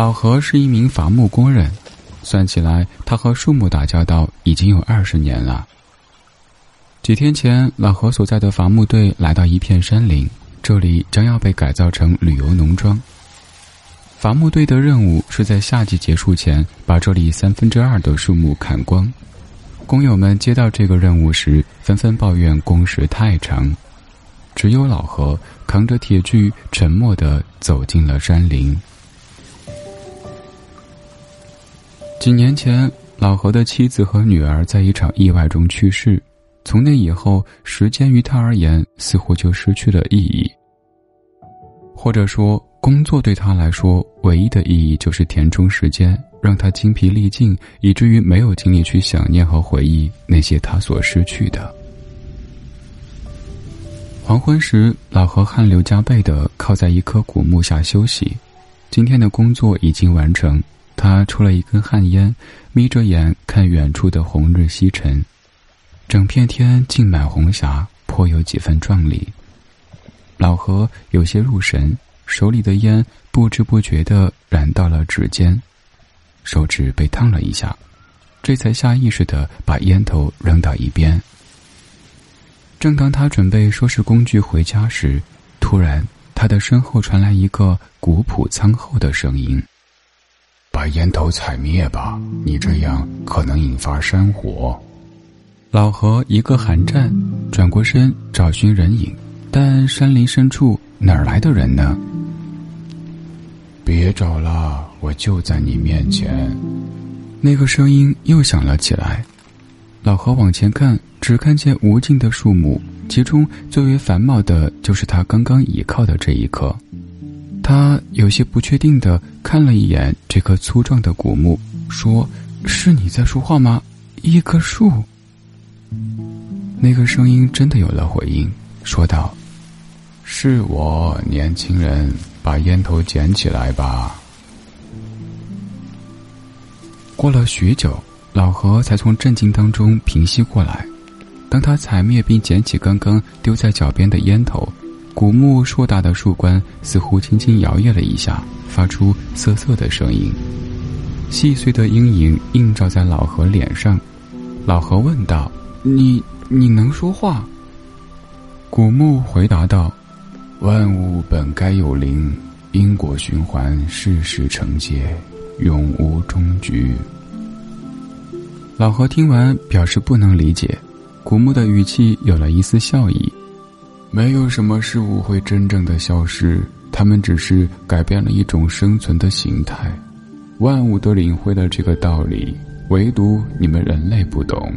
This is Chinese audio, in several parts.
老何是一名伐木工人，算起来，他和树木打交道已经有二十年了。几天前，老何所在的伐木队来到一片山林，这里将要被改造成旅游农庄。伐木队的任务是在夏季结束前把这里三分之二的树木砍光。工友们接到这个任务时，纷纷抱怨工时太长。只有老何扛着铁锯，沉默地走进了山林。几年前，老何的妻子和女儿在一场意外中去世。从那以后，时间于他而言似乎就失去了意义。或者说，工作对他来说唯一的意义就是填充时间，让他精疲力尽，以至于没有精力去想念和回忆那些他所失去的。黄昏时，老何汗流浃背地靠在一棵古木下休息。今天的工作已经完成。他抽了一根旱烟，眯着眼看远处的红日西沉，整片天浸满红霞，颇有几分壮丽。老何有些入神，手里的烟不知不觉的染到了指尖，手指被烫了一下，这才下意识的把烟头扔到一边。正当他准备收拾工具回家时，突然他的身后传来一个古朴苍厚的声音。把烟头踩灭吧，你这样可能引发山火。老何一个寒战，转过身找寻人影，但山林深处哪儿来的人呢？别找了，我就在你面前。那个声音又响了起来。老何往前看，只看见无尽的树木，其中最为繁茂的就是他刚刚倚靠的这一棵。他有些不确定的看了一眼这棵粗壮的古木，说：“是你在说话吗？一棵树。”那个声音真的有了回应，说道：“是我，年轻人，把烟头捡起来吧。”过了许久，老何才从震惊当中平息过来。当他踩灭并捡起刚刚丢在脚边的烟头。古木硕大的树冠似乎轻轻摇曳了一下，发出瑟瑟的声音。细碎的阴影映照在老何脸上。老何问道：“你你能说话？”古木回答道：“万物本该有灵，因果循环，世事成结，永无终局。”老何听完表示不能理解，古木的语气有了一丝笑意。没有什么事物会真正的消失，它们只是改变了一种生存的形态。万物都领会了这个道理，唯独你们人类不懂。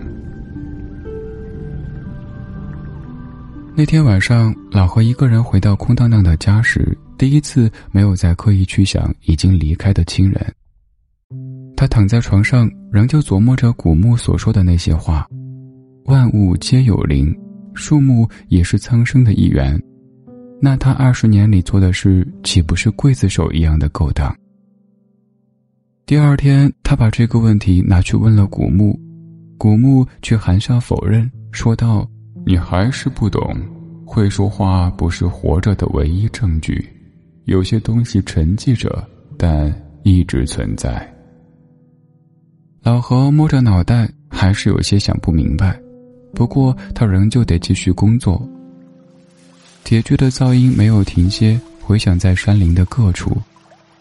那天晚上，老何一个人回到空荡荡的家时，第一次没有再刻意去想已经离开的亲人。他躺在床上，仍旧琢磨着古墓所说的那些话：“万物皆有灵。”树木也是苍生的一员，那他二十年里做的事，岂不是刽子手一样的勾当？第二天，他把这个问题拿去问了古木，古木却含笑否认，说道：“你还是不懂，会说话不是活着的唯一证据，有些东西沉寂着，但一直存在。”老何摸着脑袋，还是有些想不明白。不过，他仍旧得继续工作。铁锯的噪音没有停歇，回响在山林的各处。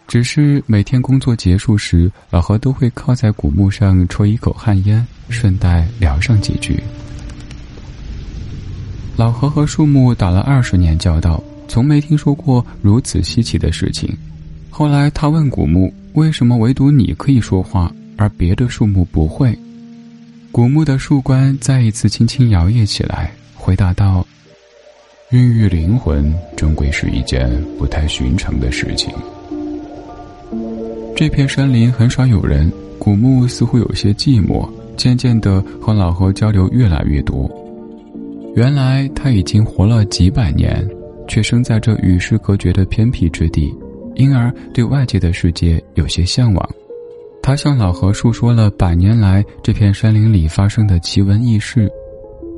只是每天工作结束时，老何都会靠在古墓上抽一口旱烟，顺带聊上几句。老何和树木打了二十年交道，从没听说过如此稀奇的事情。后来，他问古木：“为什么唯独你可以说话，而别的树木不会？”古墓的树冠再一次轻轻摇曳起来，回答道：“孕育灵魂终归是一件不太寻常的事情。”这片山林很少有人，古墓似乎有些寂寞，渐渐的和老何交流越来越多。原来他已经活了几百年，却生在这与世隔绝的偏僻之地，因而对外界的世界有些向往。他向老何述说了百年来这片山林里发生的奇闻异事，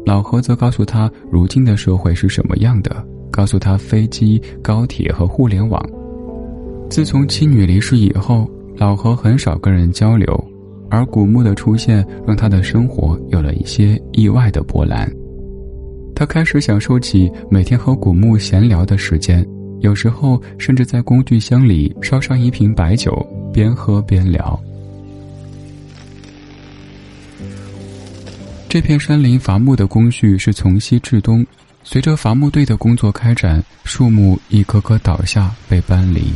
老何则告诉他如今的社会是什么样的，告诉他飞机、高铁和互联网。自从妻女离世以后，老何很少跟人交流，而古墓的出现让他的生活有了一些意外的波澜。他开始享受起每天和古墓闲聊的时间，有时候甚至在工具箱里烧上一瓶白酒，边喝边聊。这片山林伐木的工序是从西至东，随着伐木队的工作开展，树木一棵棵倒下被搬离，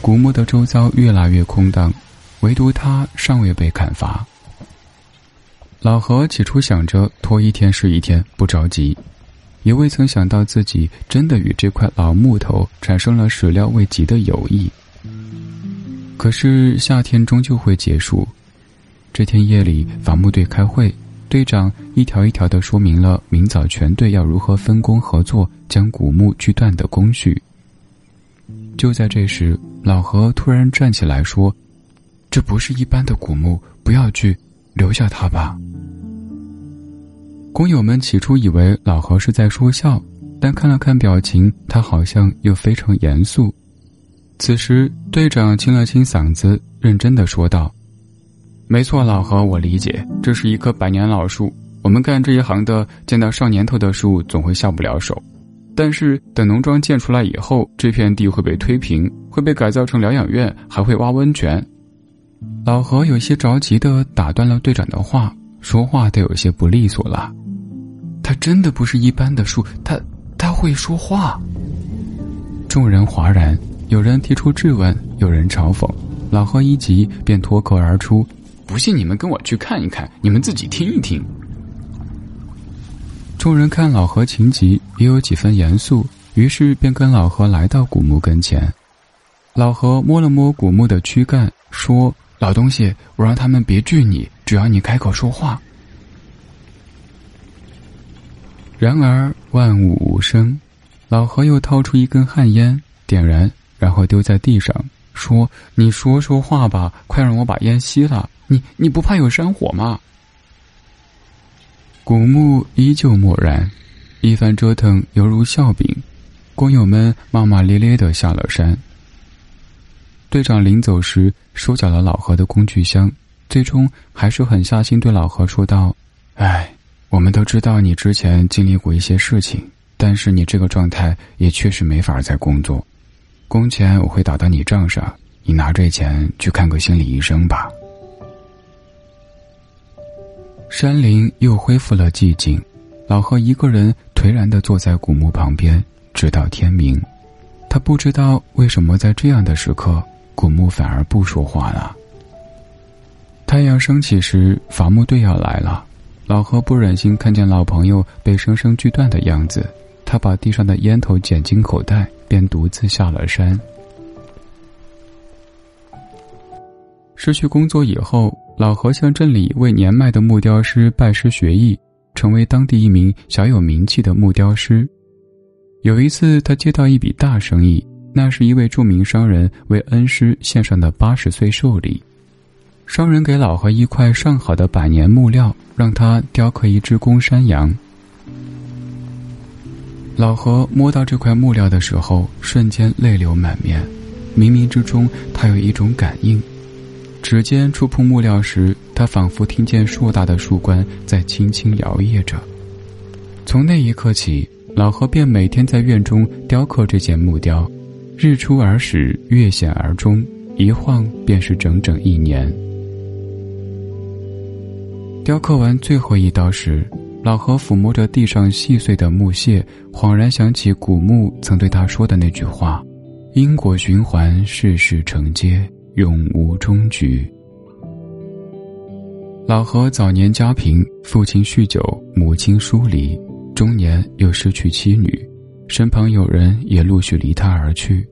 古墓的周遭越来越空荡，唯独它尚未被砍伐。老何起初想着拖一天是一天，不着急，也未曾想到自己真的与这块老木头产生了始料未及的友谊。可是夏天终究会结束，这天夜里，伐木队开会。队长一条一条的说明了明早全队要如何分工合作将古墓锯断的工序。就在这时，老何突然站起来说：“这不是一般的古墓，不要锯，留下它吧。”工友们起初以为老何是在说笑，但看了看表情，他好像又非常严肃。此时，队长清了清嗓子，认真的说道。没错，老何，我理解，这是一棵百年老树。我们干这一行的，见到上年头的树总会下不了手。但是等农庄建出来以后，这片地会被推平，会被改造成疗养院，还会挖温泉。老何有些着急的打断了队长的话，说话都有些不利索了。他真的不是一般的树，他他会说话。众人哗然，有人提出质问，有人嘲讽。老何一急，便脱口而出。不信你们跟我去看一看，你们自己听一听。众人看老何情急，也有几分严肃，于是便跟老何来到古墓跟前。老何摸了摸古墓的躯干，说：“老东西，我让他们别锯你，只要你开口说话。”然而万物无声。老何又掏出一根旱烟，点燃，然后丢在地上，说：“你说说话吧，快让我把烟熄了。”你你不怕有山火吗？古墓依旧默然，一番折腾犹如笑柄，工友们骂骂咧咧的下了山。队长临走时收缴了老何的工具箱，最终还是狠下心对老何说道：“哎，我们都知道你之前经历过一些事情，但是你这个状态也确实没法再工作。工钱我会打到你账上，你拿这钱去看个心理医生吧。”山林又恢复了寂静，老何一个人颓然的坐在古墓旁边，直到天明。他不知道为什么在这样的时刻，古墓反而不说话了。太阳升起时，伐木队要来了。老何不忍心看见老朋友被生生锯断的样子，他把地上的烟头捡进口袋，便独自下了山。失去工作以后。老何向镇里为年迈的木雕师拜师学艺，成为当地一名小有名气的木雕师。有一次，他接到一笔大生意，那是一位著名商人为恩师献上的八十岁寿礼。商人给老何一块上好的百年木料，让他雕刻一只公山羊。老何摸到这块木料的时候，瞬间泪流满面。冥冥之中，他有一种感应。指尖触碰木料时，他仿佛听见硕大的树冠在轻轻摇曳着。从那一刻起，老何便每天在院中雕刻这件木雕，日出而始，月显而终，一晃便是整整一年。雕刻完最后一刀时，老何抚摸着地上细碎的木屑，恍然想起古木曾对他说的那句话：“因果循环，世事承接。”永无终局。老何早年家贫，父亲酗酒，母亲疏离，中年又失去妻女，身旁友人也陆续离他而去。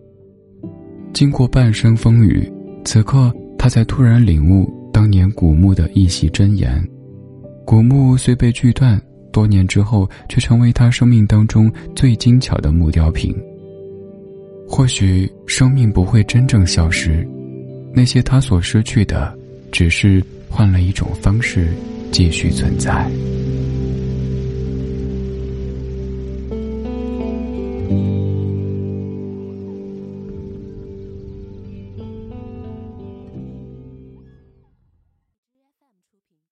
经过半生风雨，此刻他才突然领悟当年古墓的一席真言：古墓虽被锯断，多年之后却成为他生命当中最精巧的木雕品。或许生命不会真正消失。那些他所失去的，只是换了一种方式继续存在。